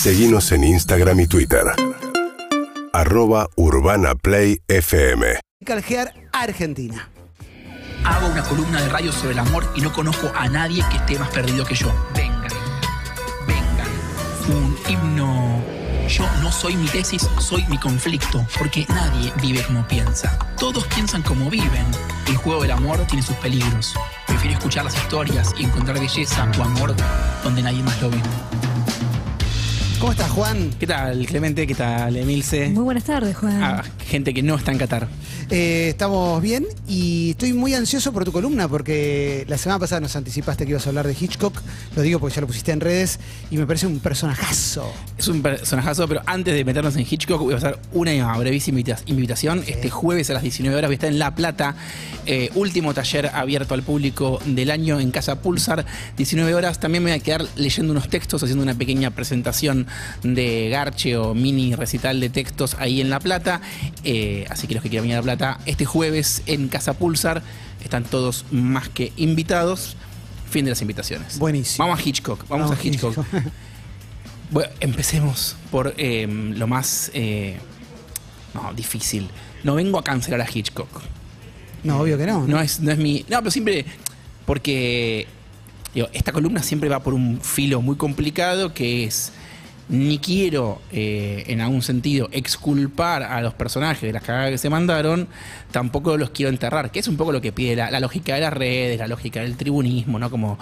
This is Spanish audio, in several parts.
Seguimos en Instagram y Twitter. Arroba Urbana Play FM. Calgear Argentina. Hago una columna de radio sobre el amor y no conozco a nadie que esté más perdido que yo. Vengan, vengan. Un himno. Yo no soy mi tesis, soy mi conflicto, porque nadie vive como piensa. Todos piensan como viven. El juego del amor tiene sus peligros. Prefiero escuchar las historias y encontrar belleza o amor donde nadie más lo ve. ¿Cómo estás, Juan? ¿Qué tal, Clemente? ¿Qué tal, Emilce? Muy buenas tardes, Juan. Ah, gente que no está en Qatar. Eh, estamos bien y estoy muy ansioso por tu columna porque la semana pasada nos anticipaste que ibas a hablar de Hitchcock. Lo digo porque ya lo pusiste en redes y me parece un personajazo. Es un personajazo, pero antes de meternos en Hitchcock, voy a pasar una brevísima invita- invitación. Este jueves a las 19 horas voy a estar en La Plata, eh, último taller abierto al público del año en Casa Pulsar. 19 horas. También me voy a quedar leyendo unos textos, haciendo una pequeña presentación de Garche o mini recital de textos ahí en La Plata. Eh, así que los que quieran venir a La Plata, este jueves en Casa Pulsar están todos más que invitados. Fin de las invitaciones. Buenísimo. Vamos a Hitchcock. Vamos, Vamos a Hitchcock. Bueno, empecemos por eh, lo más eh, no, difícil. No vengo a cancelar a Hitchcock. No, obvio que no. No es, no es mi. No, pero siempre. Porque digo, esta columna siempre va por un filo muy complicado que es. Ni quiero, eh, en algún sentido, exculpar a los personajes de las cagadas que se mandaron, tampoco los quiero enterrar, que es un poco lo que pide la, lógica de las redes, la lógica del tribunismo, ¿no? Como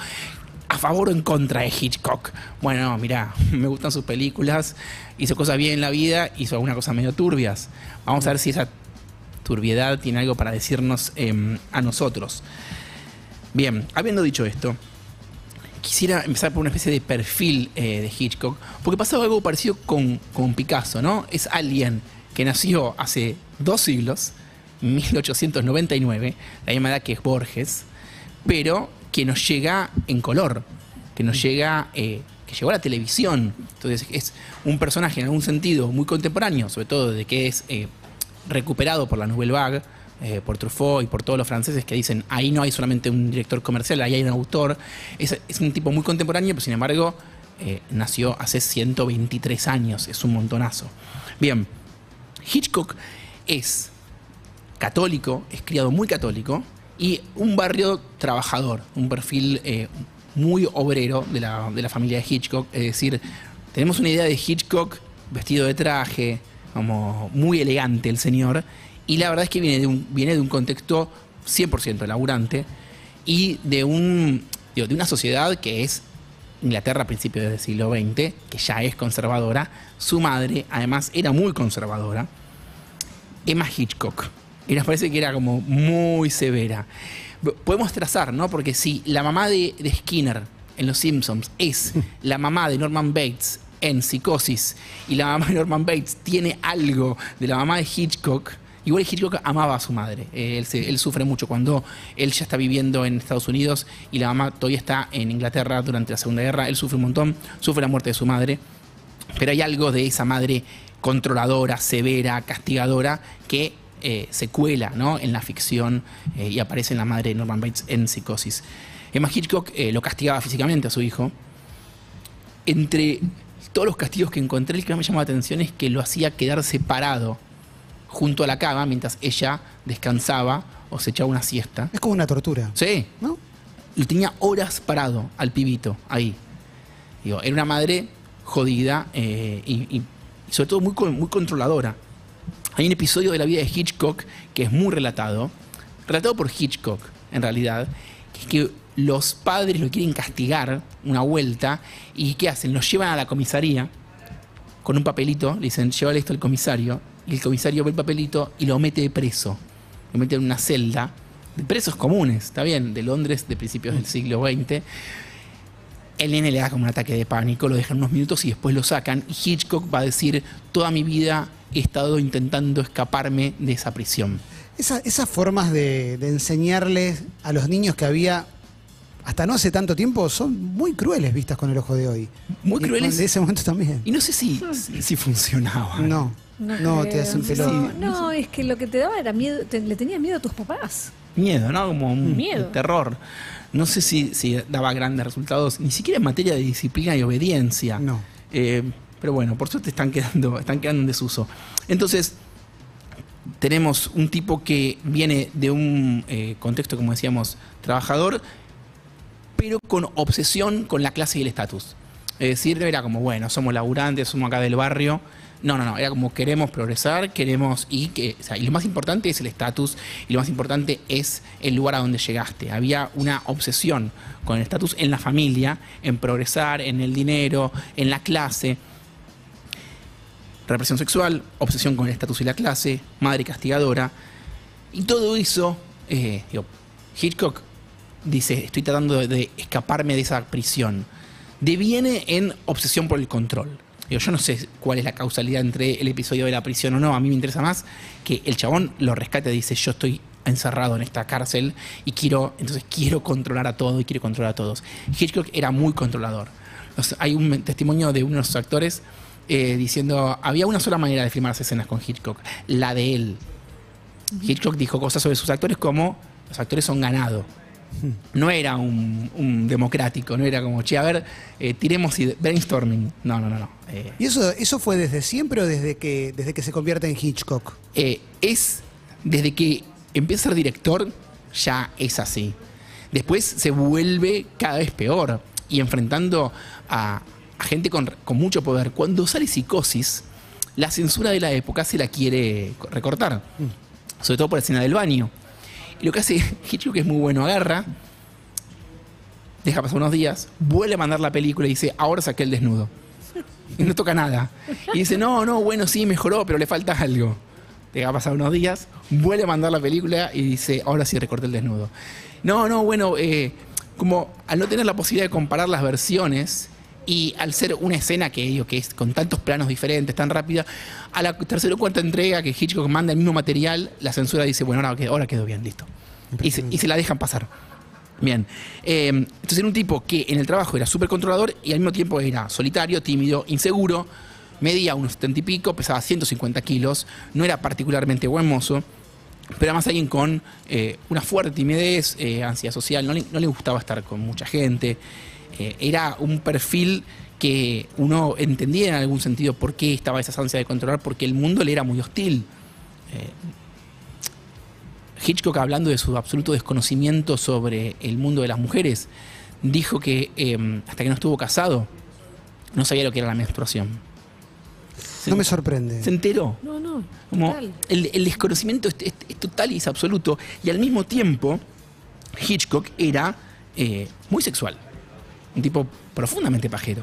a favor o en contra de Hitchcock. Bueno, mirá, me gustan sus películas, hizo cosas bien en la vida, hizo algunas cosas medio turbias. Vamos a ver si esa turbiedad tiene algo para decirnos eh, a nosotros. Bien, habiendo dicho esto, quisiera empezar por una especie de perfil eh, de Hitchcock, porque pasaba algo parecido con, con Picasso, ¿no? Es alguien que nació hace dos siglos, 1899, la misma edad que es Borges, pero que nos llega en color, que nos llega, eh, que llegó a la televisión. Entonces es un personaje en algún sentido muy contemporáneo, sobre todo de que es eh, recuperado por la Nouvelle Vague, eh, por Truffaut y por todos los franceses que dicen ahí no hay solamente un director comercial, ahí hay un autor. Es, un tipo muy contemporáneo, pero sin embargo eh, nació hace 123 años, es un montonazo. Bien, Hitchcock es católico, es criado muy católico y un barrio trabajador, un perfil eh, muy obrero de la, de la familia de Hitchcock. Es decir, tenemos una idea de Hitchcock vestido de traje, como muy elegante el señor, y la verdad es que viene de un, viene de un contexto 100% laburante y de, un, de una sociedad que es Inglaterra a principios del siglo XX, que ya es conservadora. Su madre, además, era muy conservadora. Emma Hitchcock. Y nos parece que era como muy severa. Podemos trazar, ¿no? Porque si la mamá de, de Skinner en Los Simpsons es la mamá de Norman Bates en Psicosis y la mamá de Norman Bates tiene algo de la mamá de Hitchcock, igual Hitchcock amaba a su madre. Él, sufre mucho cuando él ya está viviendo en Estados Unidos y la mamá todavía está en Inglaterra durante la Segunda Guerra. Él sufre un montón, sufre la muerte de su madre. Pero hay algo de esa madre controladora, severa, castigadora, que eh, se cuela ¿no? en la ficción eh, y aparece en la madre de Norman Bates en Psicosis. Emma Hitchcock eh, lo castigaba físicamente a su hijo. Entre todos los castigos que encontré, el que más me llamó la atención es que lo hacía quedar separado junto a la cama mientras ella descansaba o se echaba una siesta. Es como una tortura. Sí, ¿No? lo tenía horas parado al pibito ahí. Digo, era una madre jodida eh, y, y- y sobre todo muy, muy controladora. Hay un episodio de la vida de Hitchcock que es muy relatado, relatado por Hitchcock en realidad, que es que los padres lo quieren castigar una vuelta y ¿qué hacen? Lo llevan a la comisaría con un papelito, le dicen, llévale esto al comisario, y el comisario ve el papelito y lo mete preso, lo mete en una celda, de presos comunes, está bien, de Londres de principios del siglo XX. El nene le da como un ataque de pánico, lo dejan unos minutos y después lo sacan. Y Hitchcock va a decir, toda mi vida he estado intentando escaparme de esa prisión. Esa- esas formas de, de enseñarles a los niños que había hasta no hace tanto tiempo son muy crueles vistas con el ojo de hoy. Muy Y crueles. De ese momento también. Y no sé si, si, si funcionaban. No, no, te hacen pelota. No, es que lo que te daba era miedo, te- le tenías miedo a tus papás. Miedo, ¿no? Como un Miedo. terror. No sé si, si daba grandes resultados, ni siquiera en materia de disciplina y obediencia. No. Eh, pero bueno, por suerte están quedando, están quedando en desuso. Entonces, tenemos un tipo que viene de un eh, contexto, como decíamos, trabajador, pero con obsesión con la clase y el estatus. Es decir, era como, bueno, somos laburantes, somos acá del barrio. No, no, no, era como queremos progresar, queremos y que, o sea, y lo más importante es el estatus y lo más importante es el lugar a donde llegaste. Había una obsesión con el estatus en la familia, en progresar, en el dinero, en la clase. Represión sexual, obsesión con el estatus y la clase, madre castigadora. Y todo eso, eh, digo, Hitchcock dice, estoy tratando de, escaparme de esa prisión. Deviene en obsesión por el control. Digo, yo no sé cuál es la causalidad entre el episodio de la prisión o no. A mí me interesa más que el chabón lo rescate y dice, yo estoy encerrado en esta cárcel y quiero, entonces quiero controlar a todo y quiero controlar a todos. Hitchcock era muy controlador. O sea, hay un testimonio de uno de los actores eh, diciendo, había una sola manera de filmar las escenas con Hitchcock, la de él. Hitchcock dijo cosas sobre sus actores como, los actores son ganado. No era un, un democrático, no era como, che, a ver, eh, tiremos y brainstorming. No, no, no, no. Eh, ¿Y eso, eso fue desde siempre o desde que, desde que se convierte en Hitchcock? eh, es desde que empieza a ser director, ya es así. Después se vuelve cada vez peor y enfrentando a, a gente con, con mucho poder. Cuando sale psicosis, la censura de la época se la quiere recortar, sobre todo por la escena del baño. Y lo que hace Hitchcock es muy bueno, agarra, deja pasar unos días, vuelve a mandar la película y dice, ahora saqué el desnudo. Y no toca nada. Y dice, no, no, bueno, sí, mejoró, pero le falta algo. Deja pasar unos días, vuelve a mandar la película y dice, ahora sí recorté el desnudo. No, no, bueno, eh, como al no tener la posibilidad de comparar las versiones y al ser una escena que, es con tantos planos diferentes, tan rápida, a la tercera o cuarta entrega que Hitchcock manda el mismo material, la censura dice, bueno, ahora, quedó- ahora quedó bien, listo. Y se, la dejan pasar. Bien. Eh, entonces era un tipo que en el trabajo era súper controlador y al mismo tiempo era solitario, tímido, inseguro, medía unos 70 y pico, pesaba 150 kilos, no era particularmente buen mozo, pero además alguien con eh, una fuerte timidez, eh, ansiedad social, no le, no le gustaba estar con mucha gente. Eh, era un perfil que uno entendía en algún sentido por qué estaba esa ansia de controlar, porque el mundo le era muy hostil. Eh, Hitchcock, hablando de su absoluto desconocimiento sobre el mundo de las mujeres, dijo que eh, hasta que no estuvo casado, no sabía lo que era la menstruación. Se- No me sorprende. Se enteró. No, no. Como el, el desconocimiento es, es- es total y es absoluto. Y al mismo tiempo, Hitchcock era eh, muy sexual. Un tipo profundamente pajero.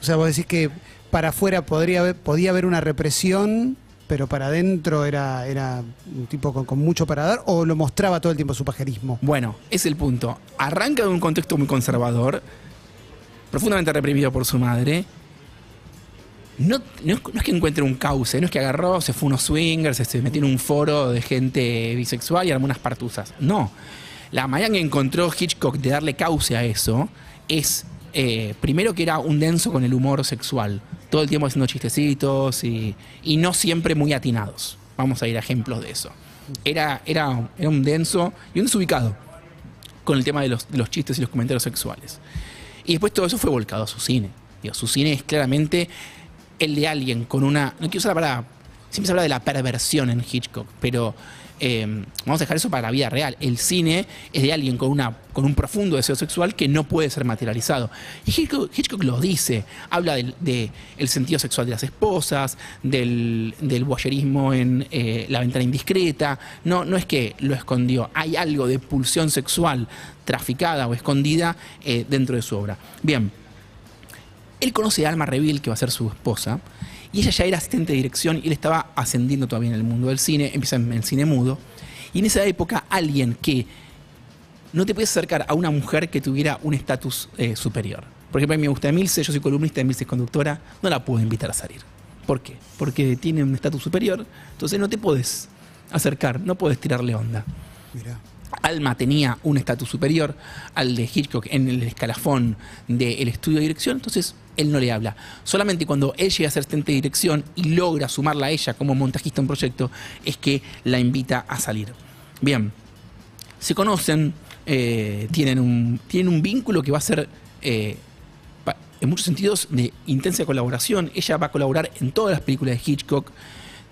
O sea, vos decís que para afuera podría haber, podía haber una represión, pero para adentro era, era un tipo con, con mucho para dar, o lo mostraba todo el tiempo su pajerismo. Bueno, es el punto. Arranca de un contexto muy conservador, profundamente reprimido por su madre. No, no es, no es que encuentre un cauce, no es que agarró, se fue a unos swingers, se metió en un foro de gente bisexual y armó unas partusas. No. La manera que encontró Hitchcock de darle cauce a eso es, eh, primero que era un denso con el humor sexual, todo el tiempo haciendo chistecitos y, y no siempre muy atinados. Vamos a ir a ejemplos de eso. Era, era, era un denso y un desubicado con el tema de los, de los chistes y los comentarios sexuales. Y después todo eso fue volcado a su cine. Digo, su cine es claramente el de alguien con una. No quiero usar la palabra. Siempre se habla de la perversión en Hitchcock, pero eh, vamos a dejar eso para la vida real. El cine es de alguien con, un profundo deseo sexual que no puede ser materializado. Y Hitchcock, lo dice. Habla del de el sentido sexual de las esposas, del, del en eh, la ventana indiscreta. No, no es que lo escondió. Hay algo de pulsión sexual traficada o escondida eh, dentro de su obra. Bien, él conoce a Alma Reville, que va a ser su esposa, y ella ya era asistente de dirección y él estaba ascendiendo todavía en el mundo del cine, empieza en el cine mudo. Y en esa época alguien que no te puedes acercar a una mujer que tuviera un estatus eh, superior. Por ejemplo, a mí me gusta Emilce, yo soy columnista, Emilce es conductora, no la puedo invitar a salir. ¿Por qué? Porque tiene un estatus superior, entonces no te puedes acercar, no puedes tirarle onda. Mirá. Alma tenía un estatus superior al de Hitchcock en el escalafón del estudio de dirección, entonces él no le habla. Solamente cuando él llega a ser de dirección y logra sumarla a ella como montajista en proyecto, es que la invita a salir. Bien, se conocen, eh, tienen, un, tienen un vínculo que va a ser eh, en muchos sentidos de intensa colaboración. Ella va a colaborar en todas las películas de Hitchcock.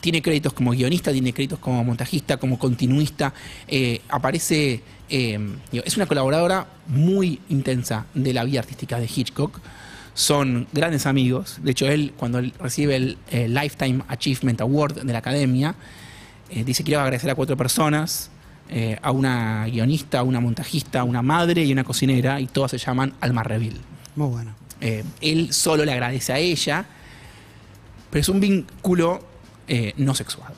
Tiene créditos como guionista, tiene créditos como montajista, como continuista. Eh, aparece, eh, es una colaboradora muy intensa de la vida artística de Hitchcock. Son grandes amigos. De hecho, él, cuando él recibe el eh, Lifetime Achievement Award de la Academia, eh, dice quiero agradecer a cuatro personas, a una guionista, a una montajista, a una madre y una cocinera, y todas se llaman Alma Reville. Muy bueno. Él solo le agradece a ella, pero es un vínculo eh, no sexual.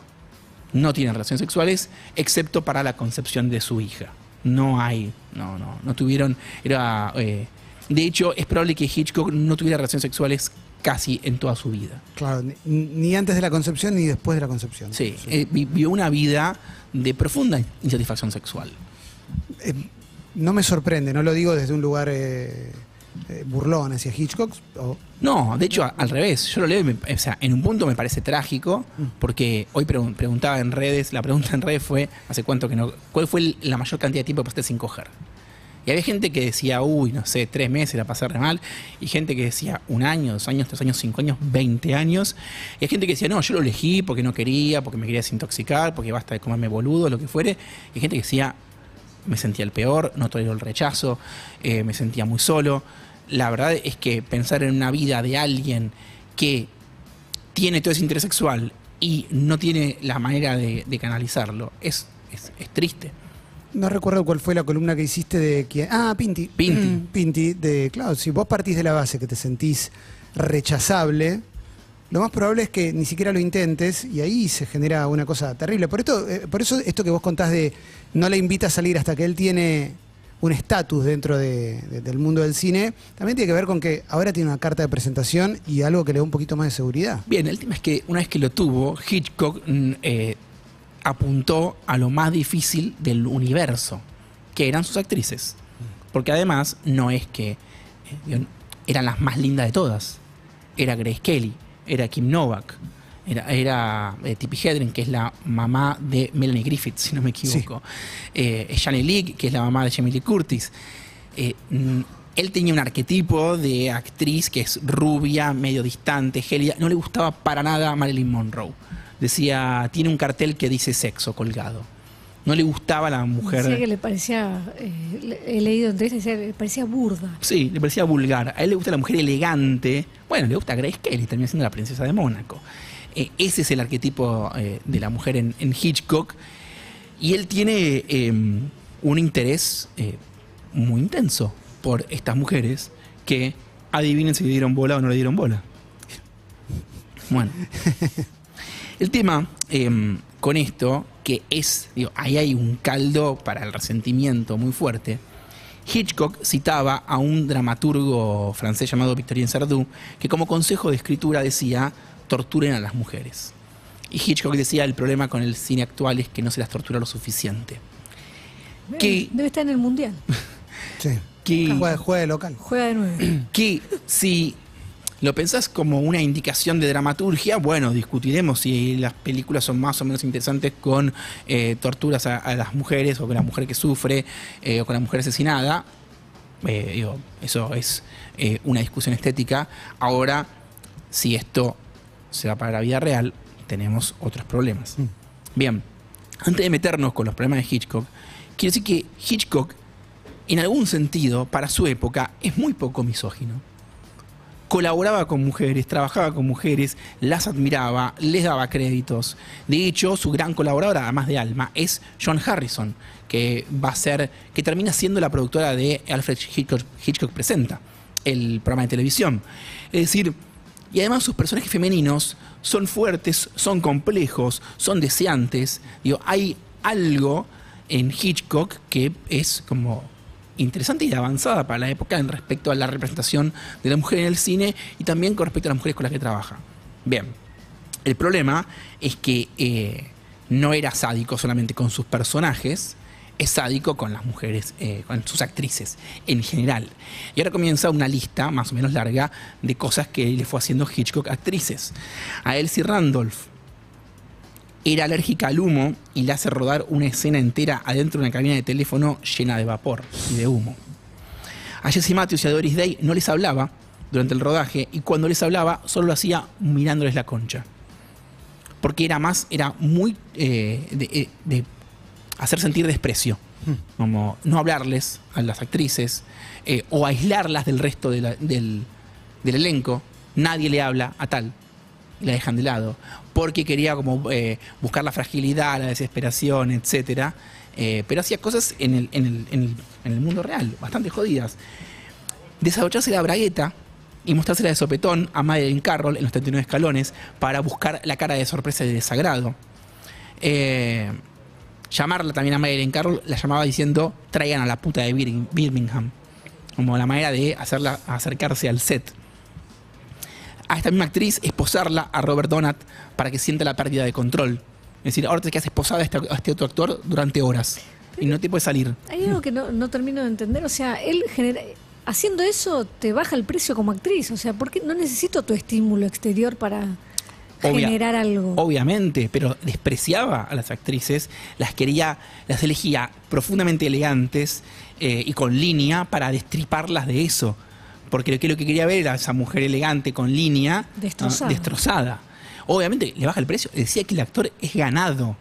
No tienen relaciones sexuales, excepto para la concepción de su hija. No hay, no, no, no tuvieron, era, eh, de hecho, es probable que Hitchcock no tuviera relaciones sexuales casi en toda su vida. Claro, ni, antes de la concepción ni después de la concepción. Sí, eh, vivió una vida de profunda insatisfacción sexual. Eh, no me sorprende, no lo digo desde un lugar eh, burlón hacia Hitchcock. o- No, de hecho, al revés. Yo lo leo, y me- o sea, en un punto me parece trágico, porque hoy pregun- preguntaba en redes, la pregunta en redes fue, ¿hace cuánto que no? ¿Cuál fue el- la mayor cantidad de tiempo que pasaste sin coger? Y había gente que decía, uy, no sé, tres meses la pasé re mal, y gente que decía un año, dos años, tres años, cinco años, veinte años, y hay gente que decía, no, yo lo elegí porque no quería, porque me quería desintoxicar, porque basta de comerme boludo, lo que fuere, y hay gente que decía, me sentía el peor, no tolero el rechazo, eh, me sentía muy solo. La verdad es que pensar en una vida de alguien que tiene todo ese interés sexual y no tiene la manera de, de canalizarlo es, es, es triste. No recuerdo cuál fue la columna que hiciste de quién. Ah, Pinti. Pinti. Mm, Pinti, de claro, si vos partís de la base que te sentís rechazable, lo más probable es que ni siquiera lo intentes y ahí se genera una cosa terrible. Por esto, eh, por eso esto que vos contás de no le invita a salir hasta que él tiene un estatus dentro de- de- del mundo del cine, también tiene que ver con que ahora tiene una carta de presentación y algo que le da un poquito más de seguridad. Bien, el tema es que una vez que lo tuvo, Hitchcock mm, eh, apuntó a lo más difícil del universo, que eran sus actrices. Porque además no es que eh, eran las más lindas de todas. Era Grace Kelly, era Kim Novak, era, era eh, Tippi Hedren, que es la mamá de Melanie Griffith, si no me equivoco. Eh, Shani League, que es la mamá de Jamie Lee Curtis. Eh, mm, él tenía un arquetipo de actriz que es rubia, medio distante, gélida. No le gustaba para nada a Marilyn Monroe. Decía, tiene un cartel que dice sexo colgado. No le gustaba la mujer. Decía que le parecía, eh, he leído entrevistas, decía que le parecía burda. Sí, le parecía vulgar. A él le gusta la mujer elegante. Bueno, le gusta Grace Kelly, termina siendo la princesa de Mónaco. Eh, ese es el arquetipo eh, de la mujer en, Hitchcock. Y él tiene eh, un interés eh, muy intenso por estas mujeres que adivinen si le dieron bola o no le dieron bola. Bueno. El tema eh, con esto, que es, digo, ahí hay un caldo para el resentimiento muy fuerte. Hitchcock citaba a un dramaturgo francés llamado Victorien Sardou, que como consejo de escritura decía, torturen a las mujeres. Y Hitchcock decía, el problema con el cine actual es que no se las tortura lo suficiente. Debe estar en el mundial. Sí. Que, Juega, juega de local. Juega de nueve. que si lo pensás como una indicación de dramaturgia, bueno, discutiremos si las películas son más o menos interesantes con eh, torturas a, a las mujeres o con la mujer que sufre eh, o con la mujer asesinada. Eh, digo, eso es eh, una discusión estética. Ahora, si esto se va para la vida real, tenemos otros problemas. Bien, antes de meternos con los problemas de Hitchcock, quiero decir que Hitchcock, en algún sentido, para su época, es muy poco misógino colaboraba con mujeres, trabajaba con mujeres, las admiraba, les daba créditos. De hecho, su gran colaboradora, además de Alma, es John Harrison, que va a ser, que termina siendo la productora de Alfred Hitchcock, Hitchcock Presenta, el programa de televisión. Es decir, y además sus personajes femeninos son fuertes, son complejos, son deseantes. Digo, hay algo en Hitchcock que es como interesante y avanzada para la época en respecto a la representación de la mujer en el cine y también con respecto a las mujeres con las que trabaja. Bien, el problema es que eh, no era sádico solamente con sus personajes, es sádico con las mujeres, eh, con sus actrices en general. Y ahora comienza una lista más o menos larga de cosas que le fue haciendo Hitchcock a actrices. A Elsie Randolph era alérgica al humo y le hace rodar una escena entera adentro de una cabina de teléfono llena de vapor y de humo. A Jesse Matthews y a Doris Day no les hablaba durante el rodaje y cuando les hablaba solo lo hacía mirándoles la concha. Porque era más, era muy eh, de, eh, de hacer sentir desprecio. Como no hablarles a las actrices eh, o aislarlas del resto de la- del, del elenco. Nadie le habla a tal. Y la dejan de lado. Porque quería como eh, buscar la fragilidad, la desesperación, etcétera. Eh, pero hacía cosas en el, en, el, en el- en el mundo real, bastante jodidas. Desabrocharse la bragueta y mostrársela de sopetón a Madeleine Carroll en los 39 escalones para buscar la cara de sorpresa y de desagrado. Eh, llamarla también a Madeleine Carroll, la llamaba diciendo traigan a la puta de Bir- Birmingham. Como la manera de hacerla acercarse al set. A esta misma actriz, esposarla a Robert Donat para que sienta la pérdida de control. Es decir, ahora te quedas esposada a este, a este otro actor durante horas. Y no te puede salir. Hay algo que no, no termino de entender. O sea, él genera, haciendo eso te baja el precio como actriz. O sea, ¿por qué no necesito tu estímulo exterior para Obvia- generar algo? Obviamente, pero despreciaba a las actrices, las quería, las elegía profundamente elegantes eh, y con línea para destriparlas de eso. Porque lo que, lo que quería ver era esa mujer elegante con línea destrozada. Obviamente le baja el precio. Decía que el actor es ganado.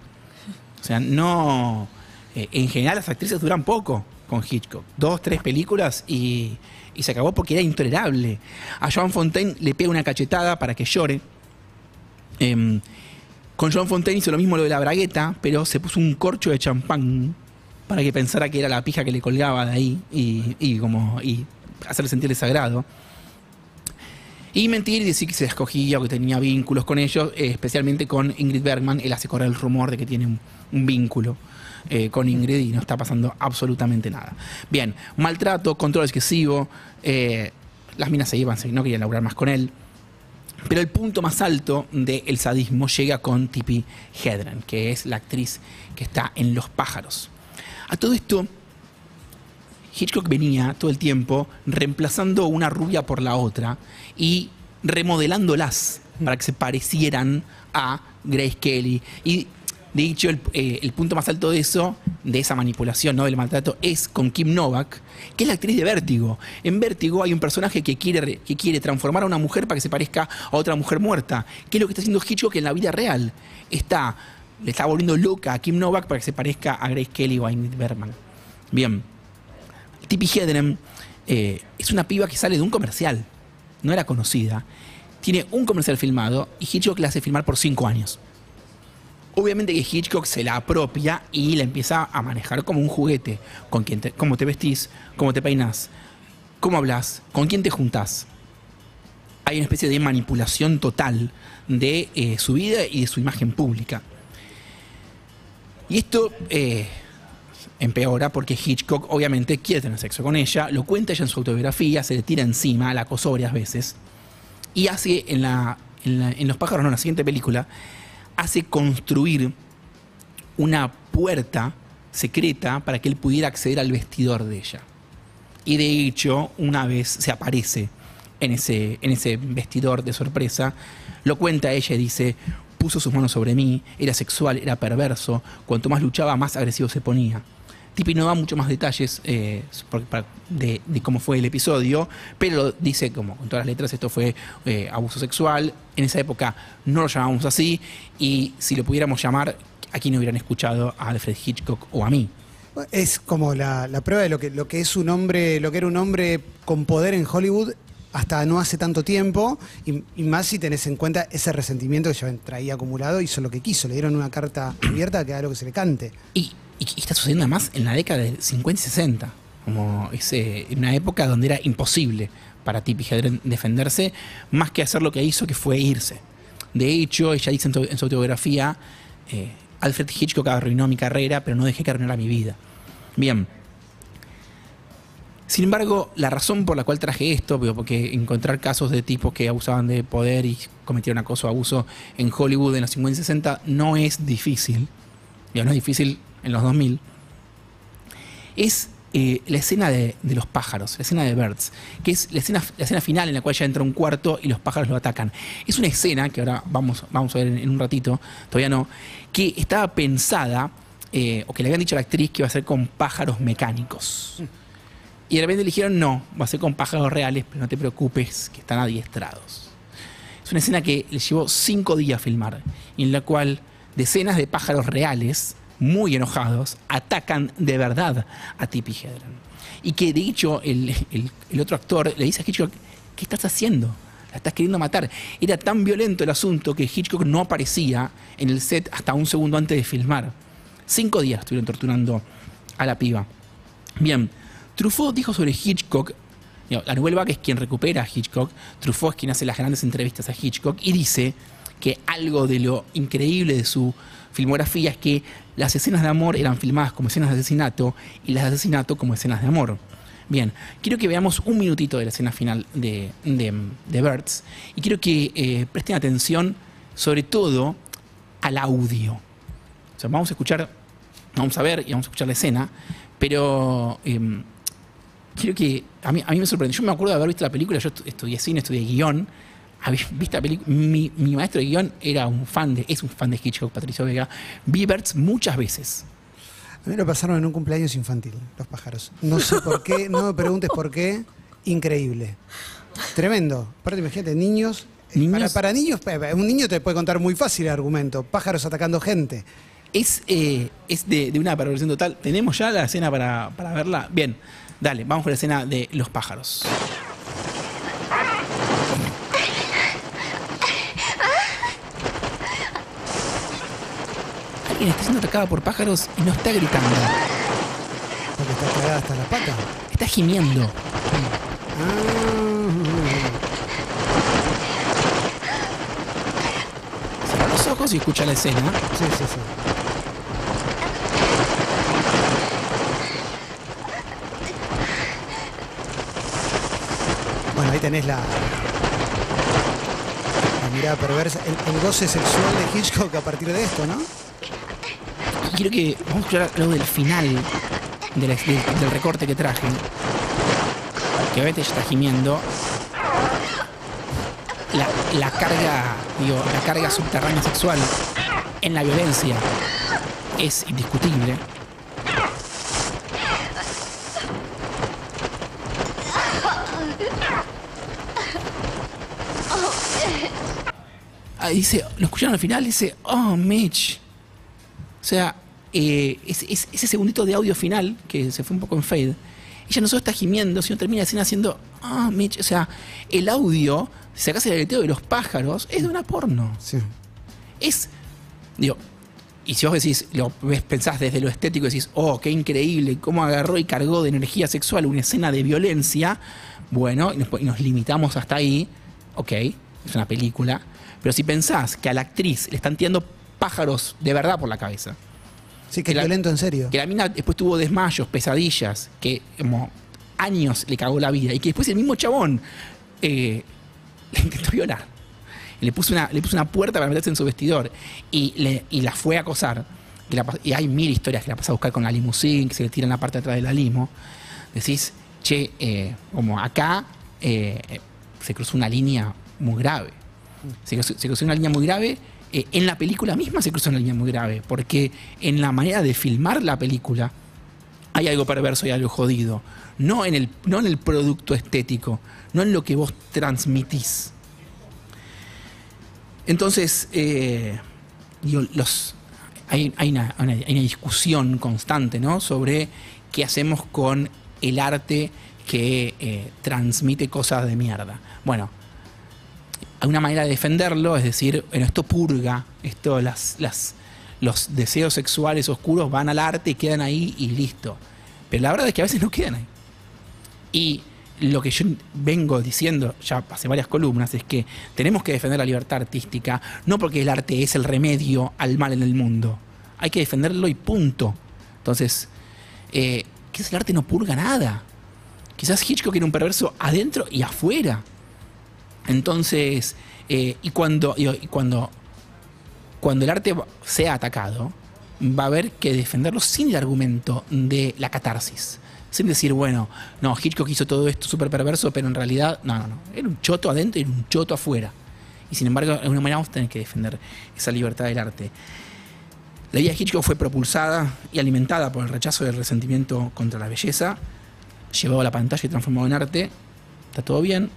O sea, no. eh, en general las actrices duran poco con Hitchcock. Dos, tres películas y, y se acabó porque era intolerable. A Joan Fontaine le pega una cachetada para que llore. Em, con Joan Fontaine hizo lo mismo lo de la bragueta, pero se puso un corcho de champán para que pensara que era la pija que le colgaba de ahí y, como y hacerle sentir desagrado. Y mentir y decir que se escogía o que tenía vínculos con ellos, eh, especialmente con Ingrid Bergman. Él hace correr el rumor de que tiene un, vínculo eh, con Ingrid y no está pasando absolutamente nada. Bien, maltrato, control excesivo. eh, las minas se iban, no querían laburar más con él. Pero el punto más alto del sadismo llega con Tippi Hedren, que es la actriz que está en Los pájaros. A todo esto, Hitchcock venía todo el tiempo reemplazando una rubia por la otra y remodelándolas para que se parecieran a Grace Kelly. Y de hecho, el, eh, el punto más alto de eso, de esa manipulación, ¿no? del maltrato, es con Kim Novak, que es la actriz de Vértigo. En Vértigo hay un personaje que quiere, re- que quiere transformar a una mujer para que se parezca a otra mujer muerta. ¿Qué es lo que está haciendo Hitchcock en la vida real? Está, le está volviendo loca a Kim Novak para que se parezca a Grace Kelly o a Ingrid Bergman. Bien. Tippi Hedren eh, es una piba que sale de un comercial. No era conocida. Tiene un comercial filmado y Hitchcock la hace filmar por cinco años. Obviamente que Hitchcock se la apropia y la empieza a manejar como un juguete. Con quién te, cómo te vestís, cómo te peinas, cómo hablas, con quién te juntás. Hay una especie de manipulación total de eh, su vida y de su imagen pública. Y esto eh, empeora porque Hitchcock obviamente quiere tener sexo con ella, lo cuenta ella en su autobiografía, se le tira encima, la acosó varias veces, y hace en, la, en, en Los pájaros, no, en la siguiente película, hace construir una puerta secreta para que él pudiera acceder al vestidor de ella. Y de hecho, una vez se aparece en ese, en ese vestidor de sorpresa, lo cuenta ella y dice, puso sus manos sobre mí, era sexual, era perverso, cuanto más luchaba, más agresivo se ponía. Tipi no da mucho más detalles eh, de, de cómo fue el episodio, pero dice, como con todas las letras, esto fue eh, abuso sexual. En esa época no lo llamábamos así, y si lo pudiéramos llamar, aquí no hubieran escuchado a Alfred Hitchcock o a mí. Es como la, la prueba de lo que, lo que es un hombre, lo que era un hombre con poder en Hollywood hasta no hace tanto tiempo, y, y más si tenés en cuenta ese resentimiento que ya traía acumulado, hizo lo que quiso, le dieron una carta abierta que haga lo que se le cante. Y, y- está sucediendo además en la década del 50 y 60, como es eh, una época donde era imposible para Tippi Hedren defenderse, más que hacer lo que hizo, que fue irse. De hecho, ella dice en su, autobiografía, eh, Alfred Hitchcock arruinó mi carrera, pero no dejé que arruinara mi vida. Bien. Sin embargo, la razón por la cual traje esto, porque encontrar casos de tipos que abusaban de poder y cometieron acoso o abuso en Hollywood en los 50 y 60 no es difícil, digo, no es difícil en los 2000, es eh, la escena de, los pájaros, la escena de Birds, que es la escena, final en la cual ella entra un cuarto y los pájaros lo atacan. Es una escena que ahora vamos, a ver en, en un ratito, todavía no, que estaba pensada, eh, o que le habían dicho a la actriz que iba a ser con pájaros mecánicos. Y de repente le dijeron, no, va a ser con pájaros reales, pero no te preocupes, que están adiestrados. Es una escena que le llevó cinco días filmar, en la cual decenas de pájaros reales, muy enojados, atacan de verdad a Tippi Hedren. Y que de hecho el, el- otro actor le dice a Hitchcock, ¿qué estás haciendo? La estás queriendo matar. Era tan violento el asunto que Hitchcock no aparecía en el set hasta un segundo antes de filmar. Cinco días estuvieron torturando a la piba. Bien, Truffaut dijo sobre Hitchcock, la Nouvelle Vague es quien recupera a Hitchcock, Truffaut es quien hace las grandes entrevistas a Hitchcock y dice que algo de lo increíble de su filmografía es que las escenas de amor eran filmadas como escenas de asesinato y las de asesinato como escenas de amor. Bien, quiero que veamos un minutito de la escena final de, de, de Birds y quiero que eh, presten atención sobre todo al audio. O sea, vamos a escuchar, vamos a ver y vamos a escuchar la escena, pero em, quiero que. A mí, a mí me sorprendió. Yo me acuerdo de haber visto la película, yo estu- estudié cine, estudié guion. Visto la película. Mi, mi maestro de guion era un fan de. Es un fan de Hitchcock, Patricio Vega. Vi Birds muchas veces. A mí lo pasaron en un cumpleaños infantil, los pájaros. No sé por qué, no me preguntes por qué. Increíble. Tremendo. Aparte, imagínate, niños. eh, Niños- Para, para niños, pa- un niño te puede contar muy fácil el argumento. Pájaros atacando gente. Es, eh, es de, de una perversión total. ¿Tenemos ya la escena para, para verla? Bien, dale, vamos con la escena de los pájaros. Alguien está siendo atacado por pájaros y no está gritando, Porque está cagada hasta la pata. está gimiendo. Ah, Cierra los ojos y escucha la escena. sí, sí, sí. Bueno, ahí tenés la, la mirada perversa, el, el goce sexual de Hitchcock a partir de esto, ¿no? Quiero que vamos a escuchar algo del final del, recorte que traje. Que obviamente ella está gimiendo. La, la carga, digo, la carga subterránea sexual en la violencia es indiscutible. Ah, dice, lo escucharon al final, dice, oh, Mitch. O sea, eh, es- es- ese segundito de audio final, que se fue un poco en fade, ella no solo está gimiendo, sino termina la escena haciendo, ah, Mitch. O sea, el audio, si sacas el aleteo de los pájaros, es de una porno. Sí. Es, digo, y si vos decís, lo ves, pensás desde lo estético, decís, oh, qué increíble, cómo agarró y cargó de energía sexual una escena de violencia, bueno, y nos, y nos limitamos hasta ahí, ok, es una película, pero si pensás que a la actriz le están tirando pájaros de verdad por la cabeza, Sí, que Que la- violento en serio. que la mina después tuvo desmayos, pesadillas, que como años le cagó la vida y que después el mismo chabón eh, la intentó violar. Le puso una, le puso una puerta para meterse en su vestidor y, le, y la fue a acosar. Y, la pas- y hay mil historias que la pasa a buscar con la limusín, que se le tira en la parte de atrás de la limo. Decís, che, eh, como acá eh, eh, se cruzó una línea muy grave. Se cruzó, se cruzó una línea muy grave. Eh, en la película misma se cruzó una línea muy grave, porque en la manera de filmar la película hay algo perverso y algo jodido. No en el, no en el producto estético, no en lo que vos transmitís. Entonces, eh, digo, los, hay, una, hay una discusión constante ¿no? sobre qué hacemos con el arte que eh, transmite cosas de mierda. Bueno, una manera de defenderlo, es decir, bueno, esto purga, esto, las, los deseos sexuales oscuros van al arte y quedan ahí y listo. Pero la verdad es que a veces no quedan ahí. Y lo que yo vengo diciendo ya hace varias columnas es que tenemos que defender la libertad artística, no porque el arte es el remedio al mal en el mundo. Hay que defenderlo y punto. Entonces, eh, quizás el arte no purga nada. Quizás Hitchcock era un perverso adentro y afuera. Entonces, eh, y cuando, y, cuando, cuando el arte sea atacado, va a haber que defenderlo sin el argumento de la catarsis. Sin decir, bueno, no, Hitchcock hizo todo esto súper perverso, pero en realidad, no, no, no. Era un choto adentro y era un choto afuera. Y sin embargo, de alguna manera vamos a tener que defender esa libertad del arte. La vida de Hitchcock fue propulsada y alimentada por el rechazo y el resentimiento contra la belleza. llevado a la pantalla y transformado en arte, está todo bien.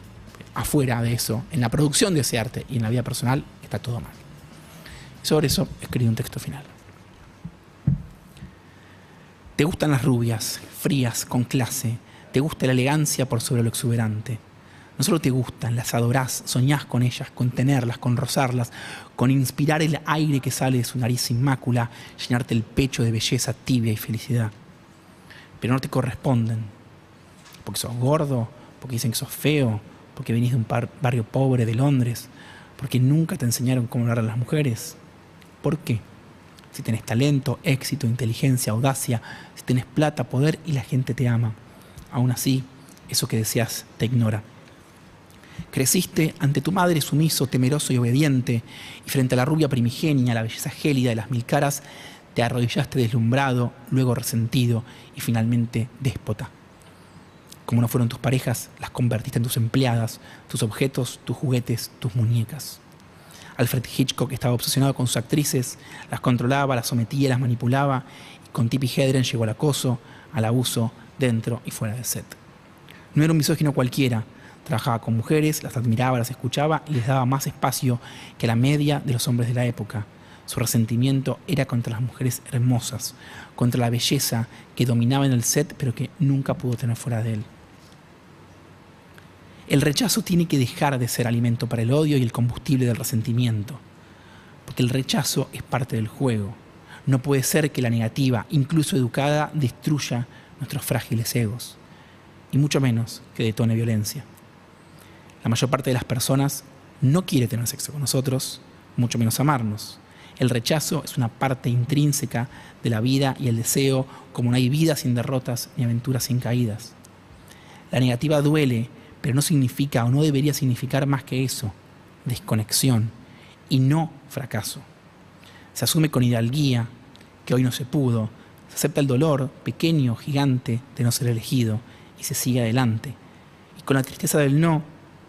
Afuera de eso, en la producción de ese arte y en la vida personal, está todo mal. Sobre eso escribí un texto final. Te gustan las rubias, frías, con clase. Te gusta la elegancia por sobre lo exuberante. No solo te gustan, las adorás, soñás con ellas, con tenerlas, con rozarlas, con inspirar el aire que sale de su nariz sin mácula, llenarte el pecho de belleza tibia y felicidad. Pero no te corresponden. Porque sos gordo, porque dicen que sos feo, porque venís de un barrio pobre de Londres, porque nunca te enseñaron cómo hablar a las mujeres. ¿Por qué? Si tenés talento, éxito, inteligencia, audacia, si tenés plata, poder y la gente te ama. Aún así, eso que deseas te ignora. Creciste ante tu madre sumiso, temeroso y obediente, y frente a la rubia primigenia, la belleza gélida de las mil caras, te arrodillaste deslumbrado, luego resentido y finalmente déspota. Como no fueron tus parejas, las convertiste en tus empleadas, tus objetos, tus juguetes, tus muñecas. Alfred Hitchcock estaba obsesionado con sus actrices, las controlaba, las sometía, las manipulaba, y con Tippi Hedren llegó al acoso, al abuso, dentro y fuera del set. No era un misógino cualquiera, Trabajaba con mujeres, las admiraba, las escuchaba y les daba más espacio que la media de los hombres de la época. Su resentimiento era contra las mujeres hermosas, contra la belleza que dominaba en el set pero que nunca pudo tener fuera de él. El rechazo tiene que dejar de ser alimento para el odio y el combustible del resentimiento, porque el rechazo es parte del juego. No puede ser que la negativa, incluso educada, destruya nuestros frágiles egos, y mucho menos que detone violencia. La mayor parte de las personas no quiere tener sexo con nosotros, mucho menos amarnos. El rechazo es una parte intrínseca de la vida y el deseo, como no hay vida sin derrotas ni aventuras sin caídas. La negativa duele, pero no significa o no debería significar más que eso, desconexión y no fracaso. Se asume con hidalguía que hoy no se pudo, se acepta el dolor pequeño, gigante, de no ser elegido y se sigue adelante. Y con la tristeza del no,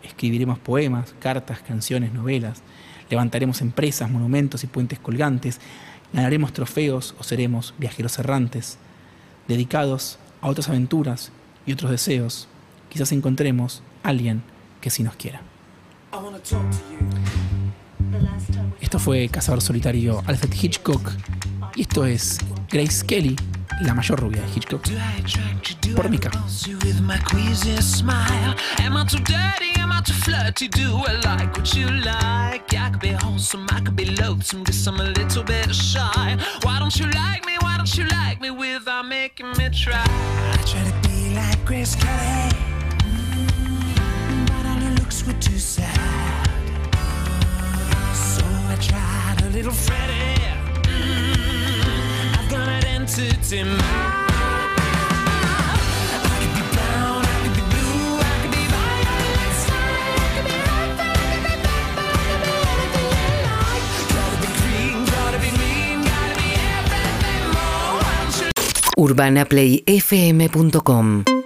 escribiremos poemas, cartas, canciones, novelas, levantaremos empresas, monumentos y puentes colgantes, ganaremos trofeos o seremos viajeros errantes, dedicados a otras aventuras y otros deseos. Quizás encontremos a alguien que sí nos quiera. Esto fue Cazador Solitario Alfred Hitchcock y esto es Grace Kelly la mayor rubia de Hitchcock. Por Mika. too flirty, do I like what you like? I could be wholesome, I could be loathsome, guess I'm a little bit shy. Why don't you like me? Why don't you like me without making me try? I try to be like Grace Kelly, were too. So I tried a little mind. urbanaplayfm.com